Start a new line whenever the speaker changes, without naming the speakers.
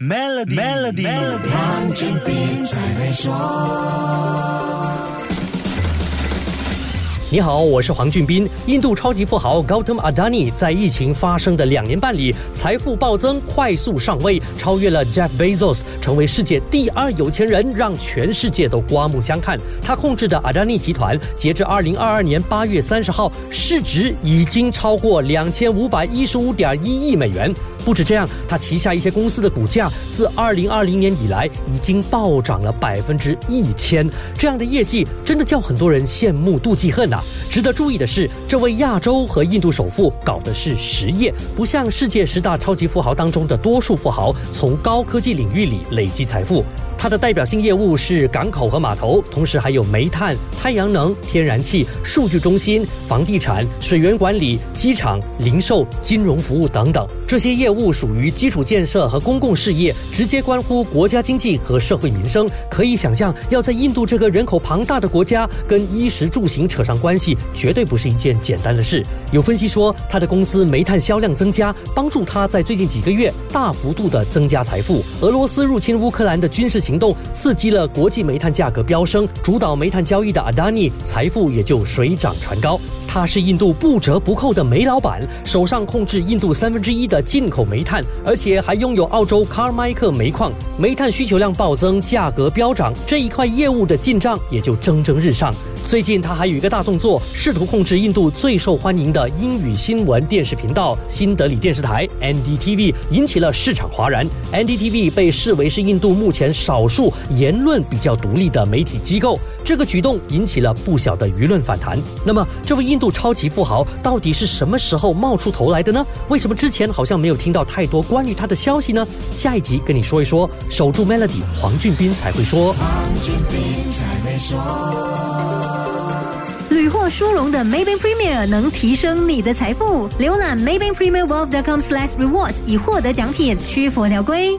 Melody，Melody，黄俊斌在会说。你好，我是黄俊斌。印度超级富豪 Gautam Adani 在疫情发生的两年半里，财富暴增，快速上位，超越了 Jeff Bezos，成为世界第二有钱人，让全世界都刮目相看。他控制的 Adani 集团，截至二零二二年八月三十号，市值已经超过两千五百一十五点一亿美元。不止这样，他旗下一些公司的股价自二零二零年以来已经暴涨了百分之一千。这样的业绩真的叫很多人羡慕妒忌恨呐。值得注意的是，这位亚洲和印度首富搞的是实业，不像世界十大超级富豪当中的多数富豪从高科技领域里累积财富。它的代表性业务是港口和码头，同时还有煤炭、太阳能、天然气、数据中心、房地产、水源管理、机场、零售、金融服务等等。这些业务属于基础建设和公共事业，直接关乎国家经济和社会民生。可以想象，要在印度这个人口庞大的国家，跟衣食住行扯上关系，绝对不是一件简单的事。有分析说，他的公司煤炭销量增加，帮助他在最近几个月大幅度的增加财富。俄罗斯入侵乌克兰的军事。行动刺激了国际煤炭价格飙升，主导煤炭交易的阿达尼财富也就水涨船高。他是印度不折不扣的煤老板，手上控制印度三分之一的进口煤炭，而且还拥有澳洲卡尔麦克煤矿。煤炭需求量暴增，价格飙涨，这一块业务的进账也就蒸蒸日上。最近他还有一个大动作，试图控制印度最受欢迎的英语新闻电视频道新德里电视台 NDTV，引起了市场哗然。NDTV 被视为是印度目前少数言论比较独立的媒体机构，这个举动引起了不小的舆论反弹。那么，这位印度超级富豪到底是什么时候冒出头来的呢？为什么之前好像没有听到太多关于他的消息呢？下一集跟你说一说。守住 Melody，黄俊斌才会说。
屡获殊荣的 Maybank Premier 能提升你的财富。浏览 Maybank Premier Wealth.com/rewards 以获得奖品，需符条规。